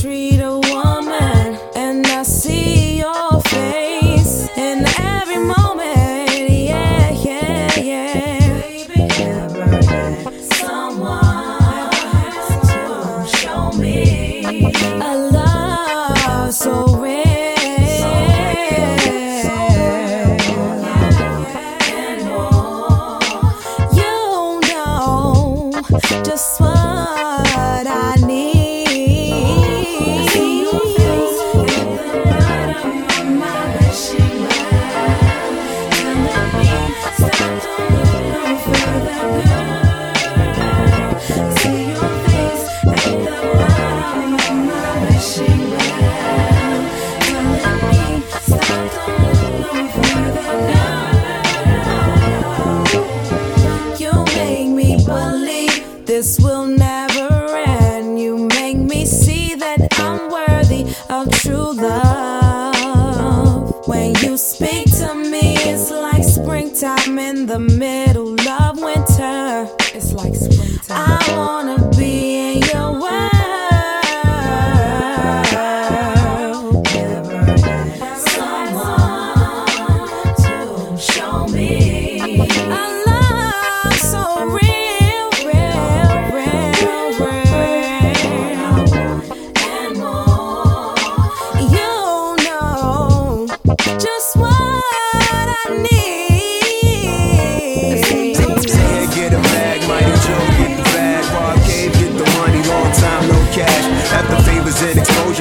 treat a woman, and I see. I'm in the middle.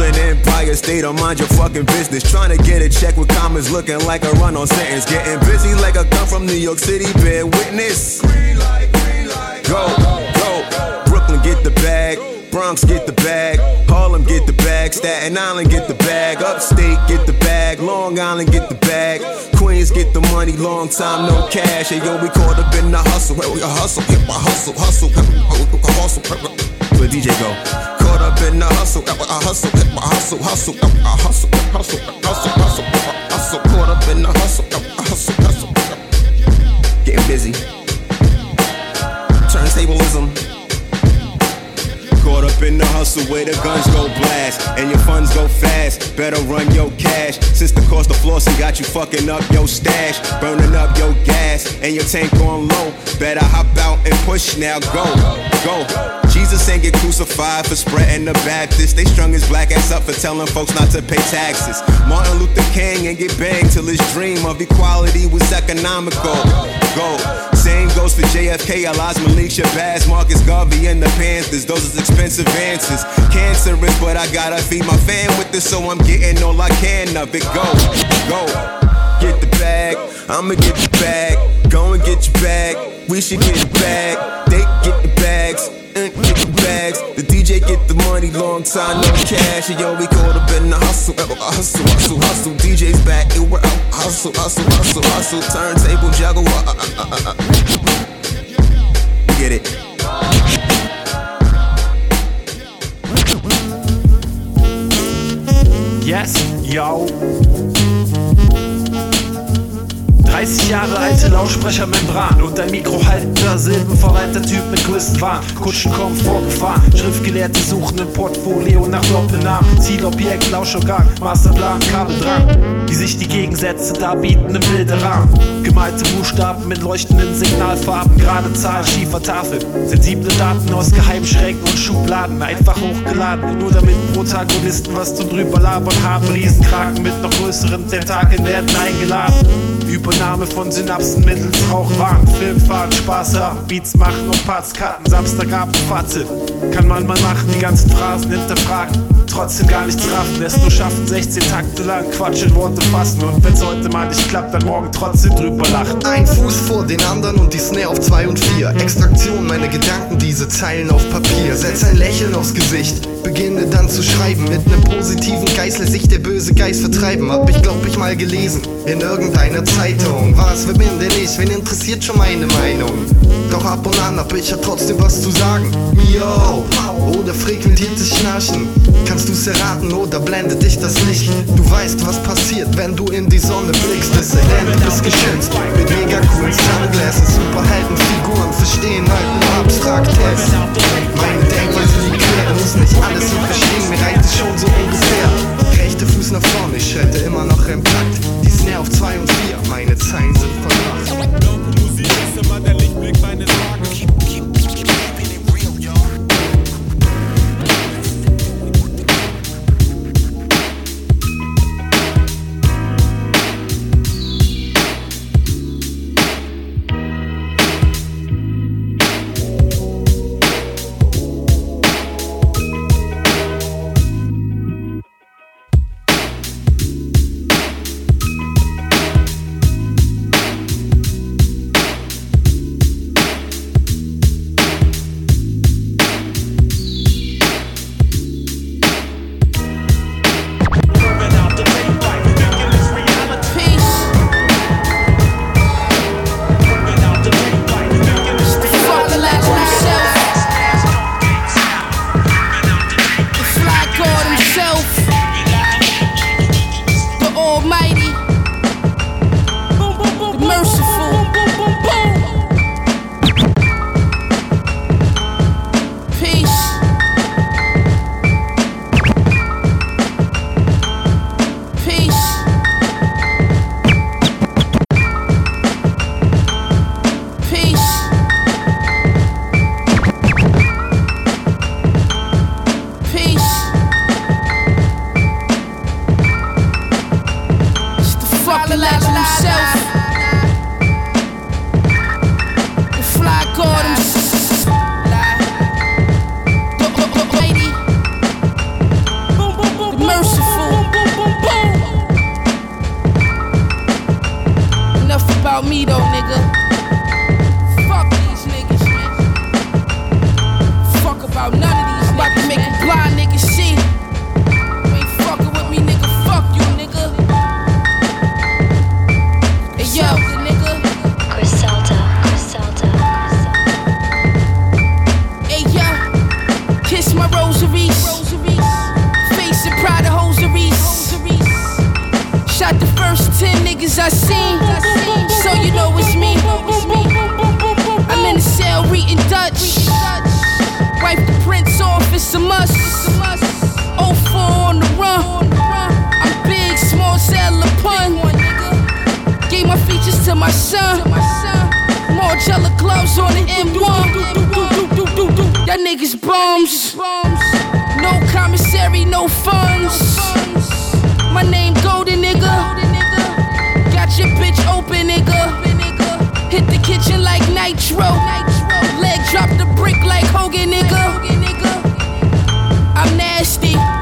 Golden Empire State, don't mind your fucking business. Trying to get a check with commas, looking like a run on sentence. Getting busy like a come from New York City, bear witness. Go, go. Brooklyn, get the bag. Bronx, get the bag. Harlem, get the bag. Staten Island, get the bag. Upstate, get the bag. Long Island, get the bag. Queens, get the money. Long time, no cash. Hey, yo, we caught up in the hustle. Where we hustle, hip hustle, hustle, hustle. Where DJ go? Caught up in the hustle, I hustle, hip hustle, hustle, I hustle, hustle, hustle, hustle, hustle. Caught up in the hustle, I hustle, hustle. Getting busy. Turntablism. In the hustle where the guns go blast and your funds go fast. Better run your cash. Since the cost of flossing got you fucking up your stash, burning up your gas and your tank on low. Better hop out and push now. Go, go. Jesus ain't get crucified for spreading the Baptist. They strung his black ass up for telling folks not to pay taxes. Martin Luther King ain't get banged till his dream of equality was economical. Go. Goes for JFK, Elias Malik, Shabazz, Marcus Garvey, and the Panthers. Those is expensive answers. Cancerous, but I gotta feed my fan with this, so I'm getting all I can of it. Go, go. Get the bag, I'ma get the bag. Go and get your bag, we should get the bag. They get the bags and get the bags. The DJ get the money, long time no cash. And yo, we caught up in the hustle, uh, hustle, hustle, hustle. DJ's back, and we're out. Hustle, hustle, hustle, hustle. Turntable juggle. Uh, uh, uh, get it. Yes, yo. 30 Jahre alte Lautsprechermembran und ein Mikro haltender Silbenverwalter Typ mit Größenwahn. Kutschen kommen vorgefahren, Schriftgelehrte suchen im Portfolio nach Doppelnamen. Zielobjekt, Lauschorgan, Masterplan, Kabeldrang. Die sich die Gegensätze darbieten im Bilderrahmen. Gemalte Buchstaben mit leuchtenden Signalfarben, gerade Zahlen, schiefer Tafel. Sensible Daten aus Geheimschränken und Schubladen, einfach hochgeladen. Nur damit Protagonisten was zu drüber labern haben. Riesenkraken mit noch größeren Tentakeln werden eingeladen. Übernahme von Synapsen mittels Rauchwahn, Filmfahren, Spaß haben, Beats machen und Parts cutten. Samstagabend Fazit, kann man mal machen, die ganzen Phrasen hinterfragen. Trotzdem gar nichts raffen, es nur schaffen, 16 Takte lang Quatsch in Worte fassen. Und wenn's heute mal nicht klappt, dann morgen trotzdem drüber lachen. Ein Fuß vor den anderen und die Snare auf 2 und 4. Extraktion, meine Gedanken, diese Zeilen auf Papier. Setz ein Lächeln aufs Gesicht, beginne dann zu schreiben. Mit nem positiven Geist lässt sich der böse Geist vertreiben. Hab ich glaub ich mal gelesen in irgendeiner Zeitung. Was verbinde ich? Wen interessiert schon meine Meinung? Doch ab und an hab ich ja trotzdem was zu sagen. Mio, oder frequentiertes Schnarchen. Kannst du's erraten oder blendet dich das Licht? Du weißt, was passiert, wenn du in die Sonne blickst. Es denn, du bist geschützt mit mega coolen Sunglasses. Superheldenfiguren verstehen nur Abstraktes. Meine Denkweise liegt quer, muss nicht alles zu verstehen. Mir reicht es schon so ungefähr. Rechte Fuß nach vorne, ich halte immer noch im Takt. Die Snare auf 2 und 4, meine Zeilen sind verbracht. Musik ist immer der Lichtblick meines Wagens. It's a must. 04 on the run. I'm big, small, cellar pun. Gave my features to my son. More jello gloves on the M1. Y'all niggas bums. No commissary, no funds. My name Golden nigga. Got your bitch open nigga. Hit the kitchen like nitro. Leg drop the brick like Hogan nigga. I'm nasty.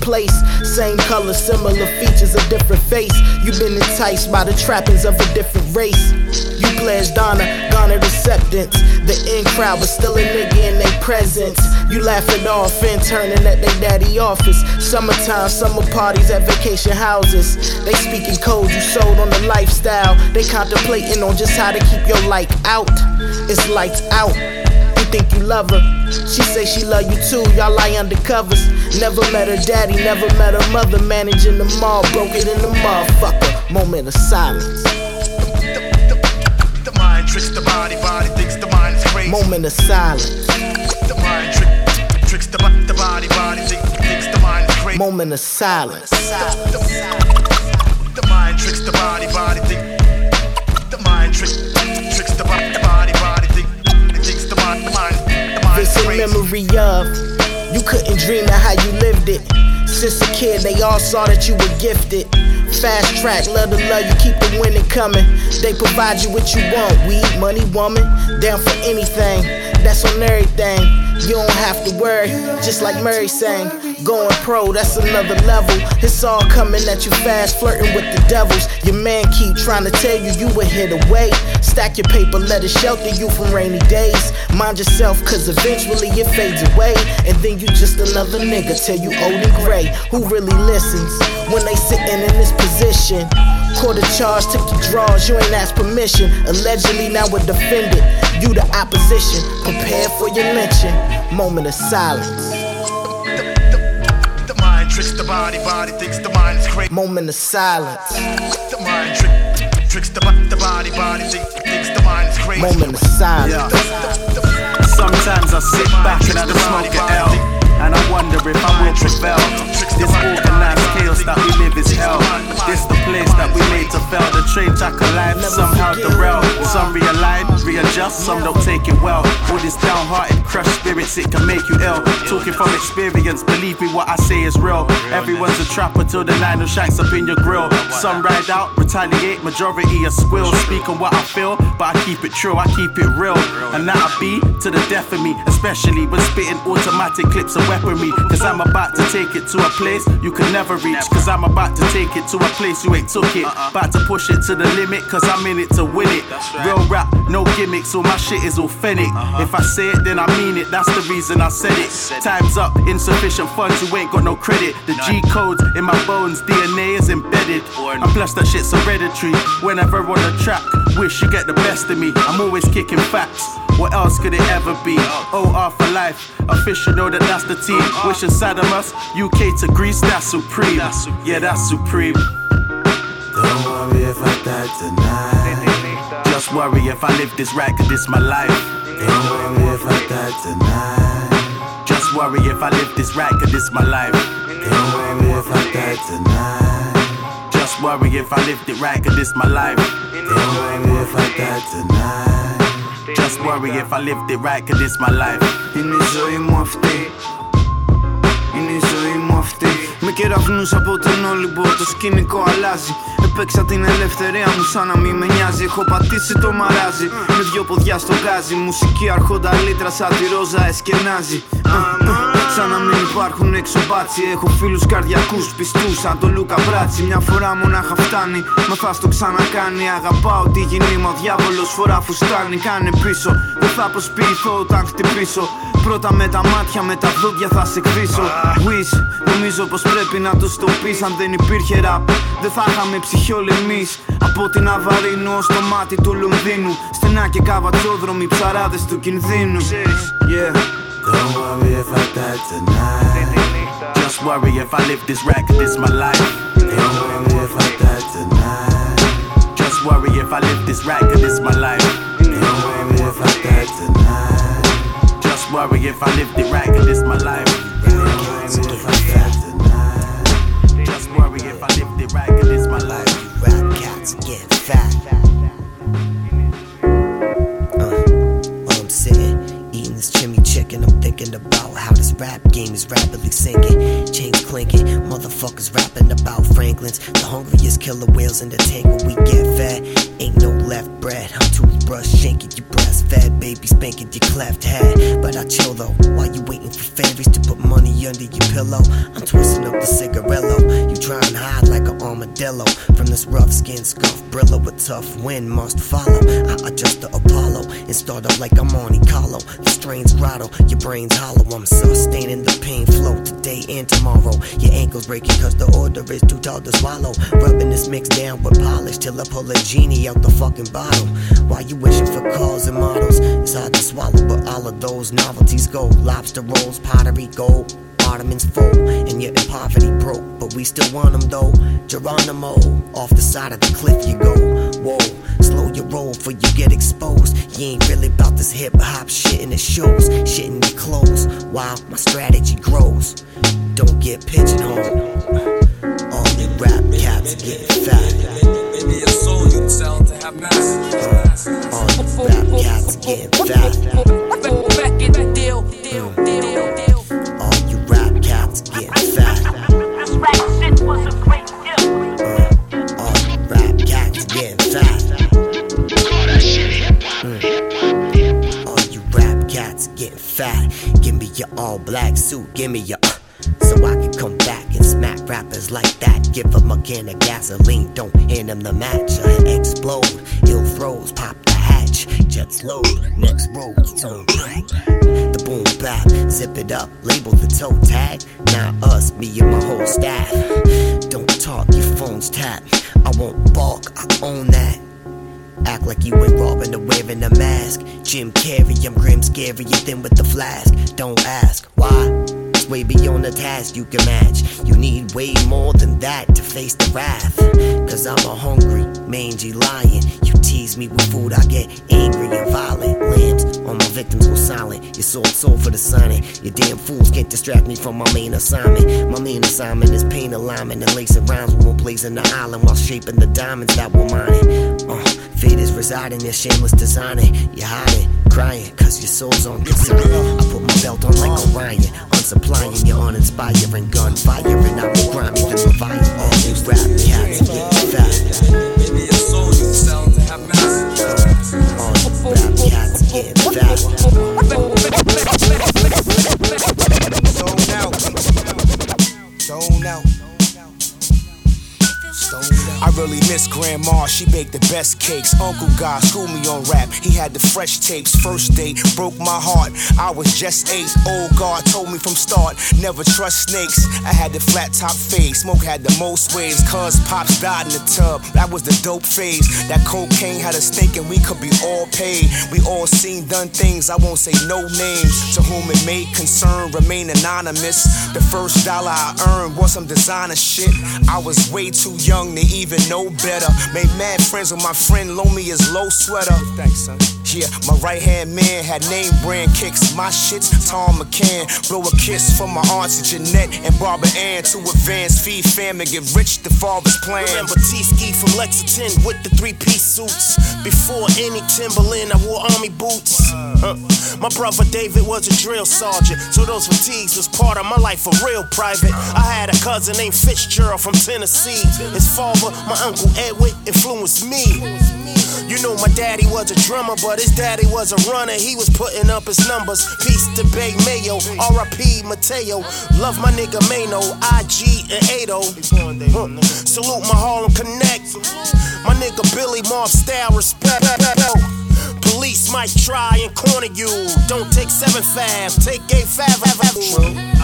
Place, same color, similar features, a different face. You've been enticed by the trappings of a different race. You pledged honor, garnered acceptance. The in crowd, but still a nigga in their presence. You laugh it off, interning at their daddy office. Summertime, summer parties at vacation houses. They speaking codes you sold on the lifestyle. They contemplating on just how to keep your light out. It's lights out. Think you love her. She say she love you too. Y'all lie undercovers. Never met her daddy, never met her mother. Managing the mall, broke it in the motherfucker. Moment of silence. The mind tricks the body, body thinks the mind is crazy. Moment of silence. The mind trick, tricks the, the body, body think, thinks the mind is crazy. Moment of silence. The mind tricks the body, body think. The mind tricks memory of. You couldn't dream of how you lived it. Since a kid, they all saw that you were gifted. Fast track, love to love you, keep the winning coming. They provide you what you want weed, money, woman. Down for anything, that's on everything. You don't have to worry, just like Murray sang. Going pro, that's another level. It's all coming at you fast, flirting with the devils. Your man keep trying to tell you you were hit away. Stack your paper, let it shelter you from rainy days. Mind yourself, cause eventually it fades away. And then you just another nigga till you old and gray. Who really listens when they sitting in this position? Court of charge, took the draws, you ain't asked permission. Allegedly now we're defended. You the opposition, prepare for your lynching. Moment of silence. The tricks the body, body thinks the mind is crazy. Moment of silence. The mind trick, tricks the, the body, body think, thinks the mind is crazy. Moment of silence. Yeah. Sometimes I sit back and I smoke an L. And I wonder if I will prevail. This organized that we live is hell. This the place that we made to fail. The train track alive, somehow derail. Some realign, readjust, some don't take it well. All this downhearted, crushed spirits, it can make you ill. Talking from experience, believe me, what I say is real. Everyone's a trapper till the nine of shanks up in your grill. Some ride out, retaliate, majority are squill. Speak on what I feel, but I keep it true, I keep it real. And that'll be to the death of me, especially when spitting automatic clips of weaponry. Cause I'm about to take it to a place you can never reach. Cause I'm about to take it to a place you ain't took it. About to push it to the limit, cause I'm in it to win it. Real rap, no gimmicks, all my shit is authentic. If I say it, then I mean it, that's the reason I said it. Time's up, insufficient funds, you ain't got no credit. The G codes in my bones, DNA is embedded. And plus, that shit's hereditary. Whenever on the track, wish you get the best of me. I'm always kicking facts. What else could it ever be? Oh, OR for life. Official know that that's the team. Wish inside of us. UK to Greece, that's supreme. Yeah, that's supreme. Don't worry if I die tonight. Just worry if I live this right, cause this my life. Don't worry if I die tonight. Just worry if I live this right, cause this my life. Don't worry if I die tonight. Just worry if I lived it right, cause this my life. Don't worry if I die tonight. Just worry if I lived it right, cause this my life. Είναι η ζωή μου αυτή Είναι η ζωή μου αυτή Με κεραυνούς από τον Όλυμπο το σκηνικό αλλάζει Έπαιξα την ελευθερία μου σαν να μην με νοιάζει Έχω πατήσει το μαράζι με δυο ποδιά στο γκάζι Μουσική αρχόντα λίτρα σαν τη ρόζα εσκενάζει Α, α, Σαν να μην υπάρχουν έξω μπάτσι Έχω φίλους καρδιακούς πιστούς σαν το Λούκα Μπράτσι Μια φορά μονάχα φτάνει Μα θα στο ξανακάνει. Αγαπάω τη γυνή μου ο διάβολος φορά φουστάνει Κάνε πίσω Δεν θα προσποιηθώ όταν χτυπήσω. Πρώτα με τα μάτια με τα δόντια θα σε εκδίσω Wish Νομίζω πως πρέπει να τους το πεις. Αν δεν υπήρχε rap Δεν θα είχαμε ψυχή όλοι εμείς Από την Αβαρίνου ως το μάτι του Λονδίνου. Στενά και καβατσόδρομοι ψαράδες του κινδύνου. Yeah Don't worry if I die tonight. Just worry if I live this cause this my life. Don't worry if I die tonight. Just worry if I live this cause this my life. Don't worry if I die tonight. Just worry if I it right, cause this my life. Don't worry if I. Just worry if I it right, cause this my life. Rap cats get fat. Thinking about how this rap game is rapidly sinking. Chains clinking, motherfuckers rapping about Franklin's. The hungriest killer whales in the tank when we get fed. Ain't no left bread. I'm toothbrush breastfed, baby spanking your cleft head. But I chill though, while you waiting for fairies to put money under your pillow. I'm twisting up the cigarello. You try and hide like an armadillo from this rough skin scuff Brillo with tough wind must follow. I adjust the Apollo and start up like I'm Monte Carlo. The strains grotto, your brain's hollow. I'm sustaining the pain flow today and tomorrow. Your ankles breaking cause the order is too tall to swallow. Rubbing this mix down with polish till I pull a genie out the fucking bottle. While you wishing for cars and models, it's hard to swallow, but all of those novelties go. Lobster rolls, pottery, gold. Ottomans full, and you're in poverty broke, but we still want them though. Geronimo, off the side of the cliff you go. Whoa, slow your roll for you get exposed. You ain't really about this hip hop shit in the shows, shit in your clothes. While my strategy grows, don't get pigeonholed. The rap cats get fat. Maybe a soul you deal. All you rap cats get fat. Deal. All you rap cats get fat. Mm. All you rap cats get fat. Give me your all black suit, give me your. Uh, so I can come back and smack rappers like that. Give them a can of gasoline, don't hand them the match. I explode, road, turn back. The boom bap, zip it up, label the toe tag. Now us, me and my whole staff. Don't talk, your phone's tapped. I won't balk, I own that. Act like you ain't robbing or wearing a mask. Jim Carrey, I'm grim, scary, thin with the flask. Don't ask why. Way beyond the task you can match. You need way more than that to face the wrath. Cause I'm a hungry, mangy lion. You tease me with food, I get angry and violent. Lambs on my victims go silent. Your soul, soul for the sonnet. You damn fools can't distract me from my main assignment. My main assignment is pain alignment and lacing rhymes when we're blazing the island while shaping the diamonds that we're mining. Uh, fate is residing in shameless designing. You're hiding, crying, cause your soul's on consignment. I put my belt on like Orion, unsupplying, you're uninspiring, gunfire, and I'm grimy than Leviathan. All these rap cats get fat. Maybe a soul you. All rap cats get fat. Zone out. Zone out. I really miss Grandma, she baked the best cakes. Uncle God schooled me on rap, he had the fresh tapes. First date broke my heart, I was just eight. Old God told me from start, never trust snakes. I had the flat top face, smoke had the most waves. Cuz pops died in the tub, that was the dope phase. That cocaine had us thinking we could be all paid. We all seen done things, I won't say no names. To whom it may concern, remain anonymous. The first dollar I earned was some designer shit. I was way too young to even know better. Made mad friends with my friend, loan me his low sweater. Thanks, son. Yeah, my right hand man had name brand kicks. My shit's Thom McAn. Blow a kiss from my auntie Jeanette and Barbara Ann to advance, feed fam, and get rich. The father's plan. Remember T-Ski from Lexington with the three-piece suits. Before any Timberland, I wore army boots. Uh, my brother David was a drill sergeant, so those fatigues was part of my life for real private. I had a cousin named Fitzgerald from Tennessee. His father, my uncle Edward, influenced me. You know my daddy was a drummer, but his daddy was a runner. He was putting up his numbers. Peace to Bay Mayo, R.I.P. Mateo. Love my nigga Mano, IG and Ado. Uh, salute my Harlem Connect. My nigga Billy Mob style respect. Police might try and corner you. Don't take seven five, take eight five.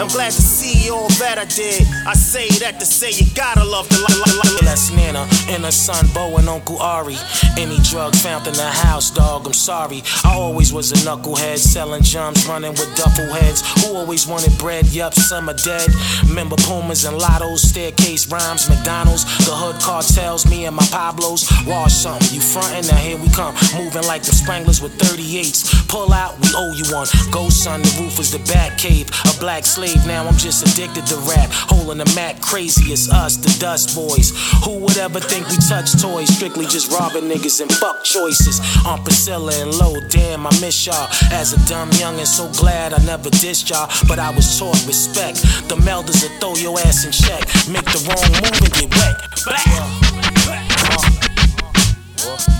I'm glad to see all that I did. I say that to say you gotta love the life. That's Nana and her son Bo and Uncle Ari. Any drug found in the house, dog, I'm sorry. I always was a knucklehead, selling jumps, running with duffel heads. Who always wanted bread? Yup, some are dead. Remember Pumas and Lottos, staircase rhymes, McDonald's, the hood cartels, me and my Pablos. Wash something, you frontin', now here we come. Moving like the Spranglers with 38s. Pull out, we owe you one. Go, son, the roof is the bat cave. A black slave now I'm just addicted to rap. Holding the Mac crazy as us, the Dust Boys. Who would ever think we touch toys? Strictly just robbing niggas and fuck choices. On Priscilla and Low, damn, I miss y'all. As a dumb young and so glad I never dissed y'all, but I was taught respect. The melders will throw your ass in check. Make the wrong move and get wet. Black. Used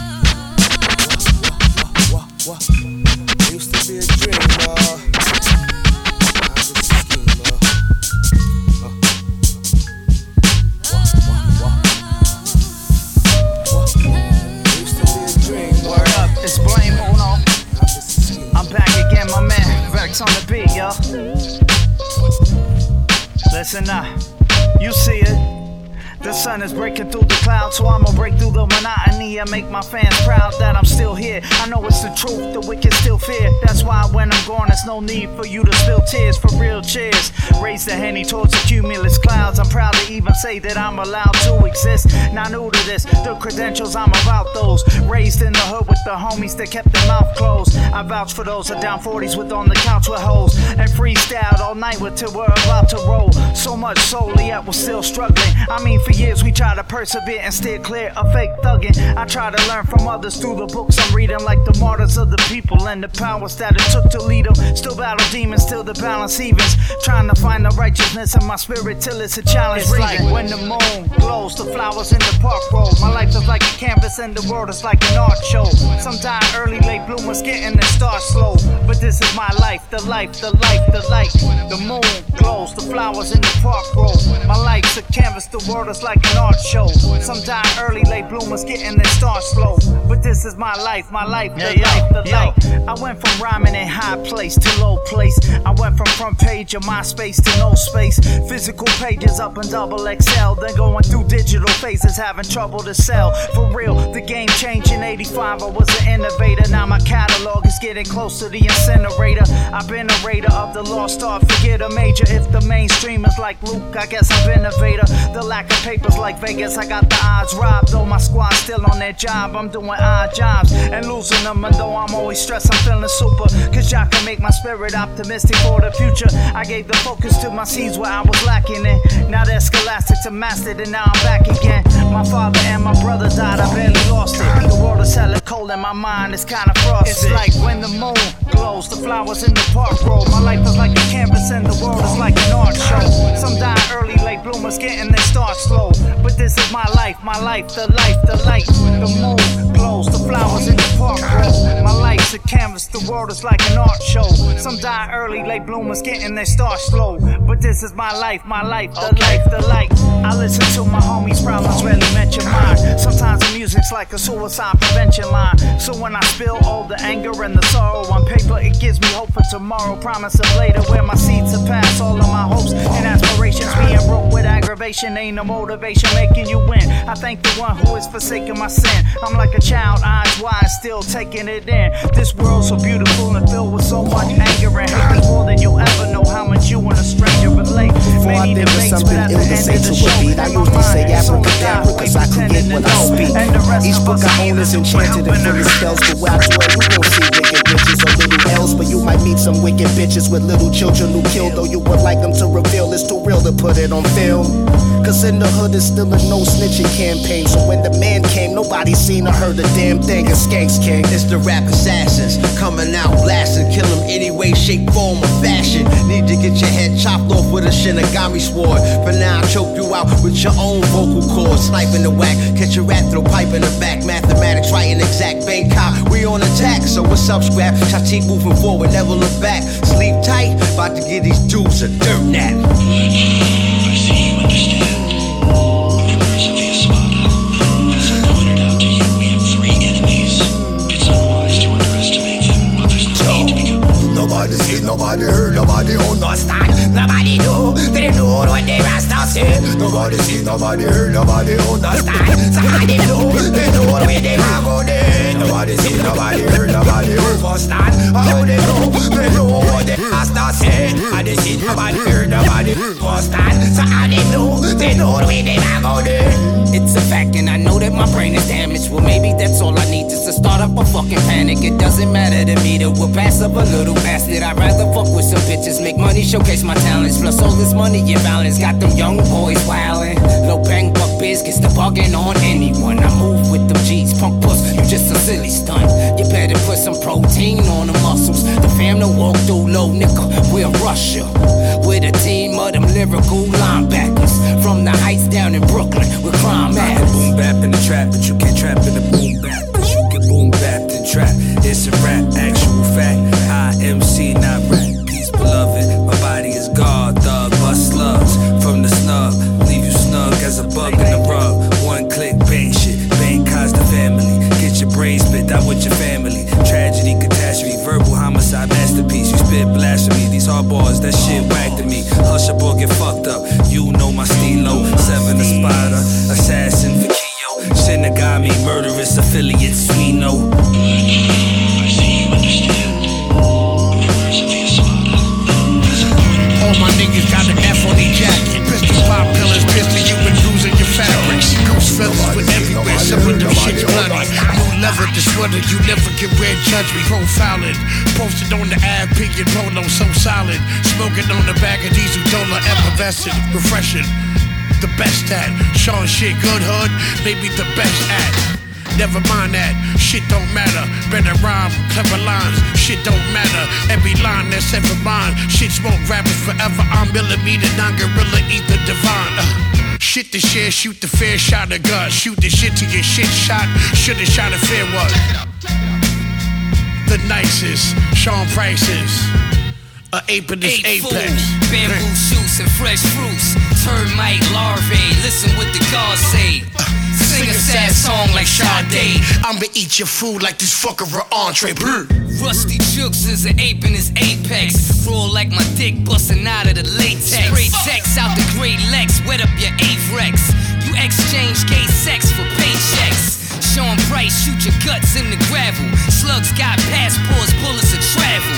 Listen up, you see it. The sun is breaking through the clouds, so I'ma break through the monotony and make my fans proud that I'm still here. I know it's the truth, the wicked still fear. That's why when I'm gone, there's no need for you to spill tears for real cheers. Raise the henny towards the cumulus clouds. I'm proud to even say that I'm allowed to exist. Not new to this, the credentials I'm about those. Raised in the hood the homies that kept their mouth closed. I vouch for those that down 40s with on the couch with hoes. And freestyled all night with till we're about to roll. So much solely yet we're still struggling. I mean, for years we try to persevere and steer clear of fake thugging. I try to learn from others through the books I'm reading, like the martyrs of the people and the powers that it took to lead them. Still battle demons, still the balance evens. Trying to find the righteousness in my spirit till it's a challenge. It's like when the moon glows, the flowers in the park roll. My life is like a canvas and the world is like an art show. Some die early, late bloomers getting their start slow. But this is my life, the life, the life, the light. The moon glows, the flowers in the park grow. My life's a canvas, the world is like an art show. Some die early, late bloomers getting their start slow. But this is my life, my life, the Yeah, life, the yo, light. I went from rhyming in high place to low place. I went from front page of MySpace to no space. Physical pages up in double XL. Then going through digital phases, having trouble to sell. For real, the game changed in 85. I was an innovator. Now my catalog is getting close to the incinerator. I've been a raider of the lost art. Forget a major if the mainstream is like Luke. I guess I'm innovator. The lack of papers like Vegas, I got the odds robbed. Though my squad's still on their job, I'm doing odd jobs and losing them. And though I'm always stressed, I'm feeling super. Cause y'all can make my spirit optimistic for the future. I gave the focus to my seeds where I was lacking in. Now they're scholastics and mastered, and now I'm back again. My father and my brother died, I barely lost it. The world is hella cold and my mind is kinda frosty. It's like when the moon glows, the flowers in the park grow. My life is like a canvas and the world is like an art show. Some die early, late bloomers getting their start slow. But this is my life, my life, the life, the light. The moon glows, the flowers in the park grow. My life's a canvas, the world is like an art show. Some die early, late bloomers getting their start slow. But this is my life, my life, the life, the light. I listen to my homies' problems, rarely mention mine. Sometimes the music's like a suicide prevention line. So when I spill all the anger and the sorrow on paper, it gives me hope for tomorrow. Promise of later, where my seeds surpass all of my hopes and aspirations. Being broke with aggravation ain't no motivation making you win. I thank the one who is forsaking my sin. I'm like a child, eyes wide, still taking it in. This world's so beautiful and filled with so much anger and hate. More than you'll ever know how much you and a stranger relate. Before I Many think of debates, something but at ill the to end say to beat, I usually say abracadabra cause I create to I speak. Each book I own is enchanted and full of spells, but where I dwell, you won't see wicked but you might meet some wicked bitches with little children who kill, though you would like them to reveal it's too real to put it on film. Cause in the hood it's still a no snitching campaign. So when the man came, nobody seen or heard a damn thing. It's Skanks King. It's the rap assassins coming out blasting, kill them any way, shape, form, or fashion. Need to get your head chopped off with a Shinigami sword. For now, I choke you out with your own vocal cords. Sniping the whack, catch a rat, throw pipe in the back. Mathematics, right writing exact, Bangkok. We on attack, so what's up, scrap? Shot keep moving forward, never look back. Sleep tight, about to give these dudes a dirt nap. Nobody see, nobody heard, nobody understand. Nobody know, they know what they rasta say. Nobody see, nobody heard, nobody understand. Somebody know, they know where they are go there. Nobody see, nobody heard, nobody understand. How they know, they know what they rasta say. And they see, nobody heard, nobody understand. So how they know, they know where they are go there. It's a fact, and I know that my brain is damaged. Well, maybe that's all I need to to start up a fucking panic. It doesn't matter to me that we'll pass up a little bastard. I'd rather fuck with some bitches, make money, showcase my talents. Plus all this money you balance, got them young boys wildin'. Low bang buck biz gets the bugging on anyone. I move with them G's, punk puss, you just a silly stunt. You better put some protein on the muscles. The fam to walk through low nickel, we'll rush you. With a team of them lyrical linebackers. From the heights down in Brooklyn, with crime I boom bap in the trap, but you can't trap in the boom bap. But you can boom bap the trap. It's a rap, actual fact. I MC, not rap. Hard bars, that shit whack to me. Hush up or get fucked up. You know my stilo. Seven a spotter, assassin for Keo. Shinigami, murderous affiliates, we know. All my niggas got F on their jacket. Pistol pop pillars, pistol you been your fabrics. Feathers everywhere, bloody. New leather, the sweater, you never can wear judge me. Profiling, posted on the ad, and polo, so solid. Smoking on the back of diesel, dollar, effervescent, refreshing. The best at Sean shit, good hood, maybe the best at. Never mind that, shit don't matter. Better rhyme, clever lines, shit don't matter. Every line that's ever mine, shit smoke rappers forever. I'm millimeter, non gorilla, ether divine. Uh, shit to share, shoot the fair shot of gut. Shoot the shit to your shit shot. Should've shot a fair one. The nicest, Sean Prices. A ape in this Eight apex. fools, bamboo shoots and fresh fruits. Termite larvae, listen what the gods say. Uh, sing a sad song like Sade. I'ma eat your food like this fucker a entree. Brr. Rusty Jukes is an ape in his apex. Roll like my dick busting out of the latex. Straight text out the great Lex, wet up your Avirex. You exchange gay sex for paychecks. Sean Price, shoot your guts in the gravel. Slugs got passports, bullets of travel.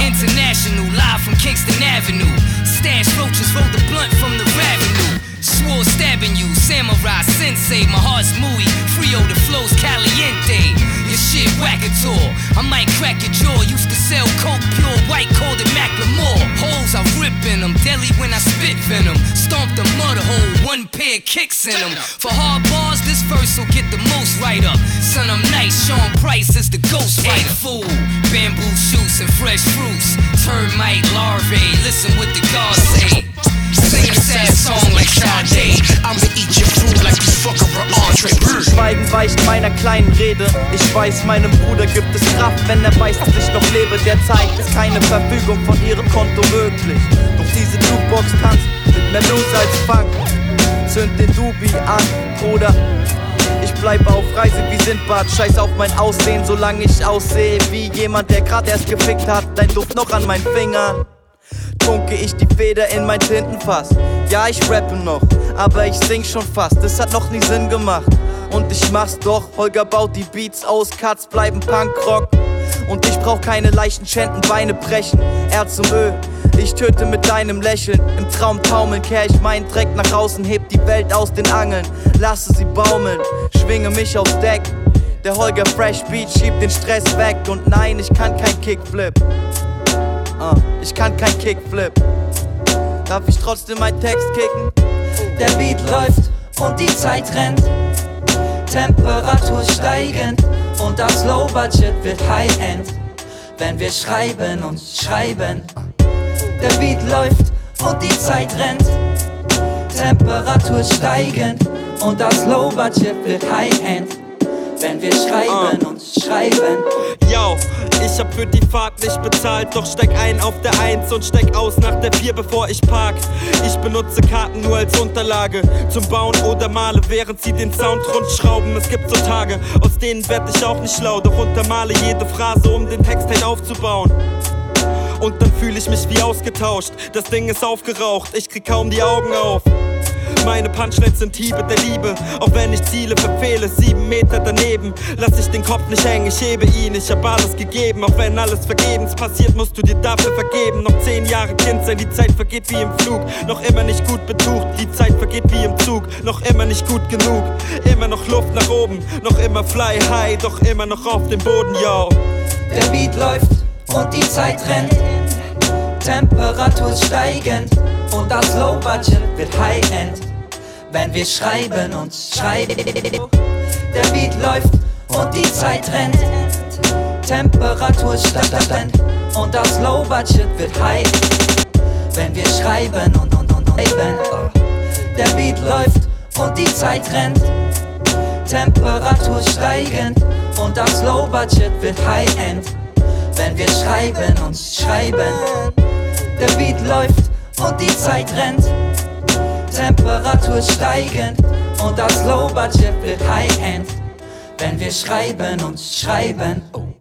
International, live from Kingston Avenue. Stash roaches, roll the blunt from the revenue. Swore stabbing you, samurai sensei. My heart's mooey, Frio, the flow's caliente. Shit wackator. I might crack your jaw. Used to sell coke, pure white, called it Macklemore. Holes I rip in them, deadly when I spit venom. Stomp the mud hole, one pair kicks in them. For hard bars, this verse will get the most right up. Son, I'm nice, Sean Price is the ghost writer. fool, bamboo shoots and fresh fruits. Termite larvae, listen what the gods say. Sing a sad song like Sade. I'ma eat Weicht meiner kleinen Rede. Ich weiß, meinem Bruder gibt es Kraft, wenn er weiß, dass ich noch lebe. Derzeit ist keine Verfügung von ihrem Konto möglich. Doch diese Jukebox tanzt mit mehr Blues als Funk. Zünd den Dubi an, Bruder. Ich bleibe auf Reise wie Sindbad. Scheiß auf mein Aussehen, solange ich aussehe wie jemand, der grad erst gefickt hat. Dein Duft noch an meinen Fingern. Tunke ich die Feder in mein Tintenfass. Ja, ich rappe noch, aber ich sing schon fast. Das hat noch nie Sinn gemacht. Und ich mach's doch. Holger baut die Beats aus, Cuts bleiben Punkrock. Und ich brauch keine leichten Schänden, Beine brechen. Erz und Öl, ich töte mit deinem Lächeln. Im Traum taumeln, kehr ich meinen Dreck nach außen, heb die Welt aus den Angeln. Lasse sie baumeln, schwinge mich aufs Deck. Der Holger Fresh Beat schiebt den Stress weg. Und nein, ich kann kein Kickflip. Uh, ich kann kein Kickflip. Darf ich trotzdem meinen Text kicken? Der Beat läuft und die Zeit rennt. Temperatur steigend und das Low Budget wird High-End. Wenn wir schreiben und schreiben. Der Beat läuft und die Zeit rennt. Temperatur steigend und das Low Budget wird High-End. Wenn wir schreiben und schreiben. Yo, ich hab für die Fahrt nicht bezahlt, doch steig ein auf der 1 und steig aus nach der 4, bevor ich park. Ich benutze Karten nur als Unterlage zum Bauen oder male, während sie den Sound rundschrauben. Es gibt so Tage, aus denen werd ich auch nicht schlau, doch untermale jede Phrase, um den Text halt aufzubauen. Und dann fühle ich mich wie ausgetauscht. Das Ding ist aufgeraucht, ich krieg kaum die Augen auf. Meine Punchlines sind Hiebe der Liebe, auch wenn ich Ziele verfehle. Sieben Meter daneben, lass ich den Kopf nicht hängen, ich hebe ihn. Ich hab alles gegeben, auch wenn alles vergebens passiert, musst du dir dafür vergeben. Noch zehn Jahre Kind sein, die Zeit vergeht wie im Flug. Noch immer nicht gut betucht, die Zeit vergeht wie im Zug. Noch immer nicht gut genug, immer noch Luft nach oben. Noch immer fly high, doch immer noch auf dem Boden, yo. Der Beat läuft und die Zeit rennt. Temperatur steigend und das Low Budget wird High End. Wenn wir schreiben und schreiben, der Beat läuft und die Zeit rennt. Temperatur steigend und das Low Budget wird High. Wenn wir schreiben und und und schreiben, der Beat läuft und die Zeit rennt. Temperatur steigend und das Low Budget wird High End. Wenn wir schreiben und schreiben, der Beat läuft und die Zeit rennt. Temperatur steigend und das Low Budget wird High End. Wenn wir schreiben und schreiben, oh.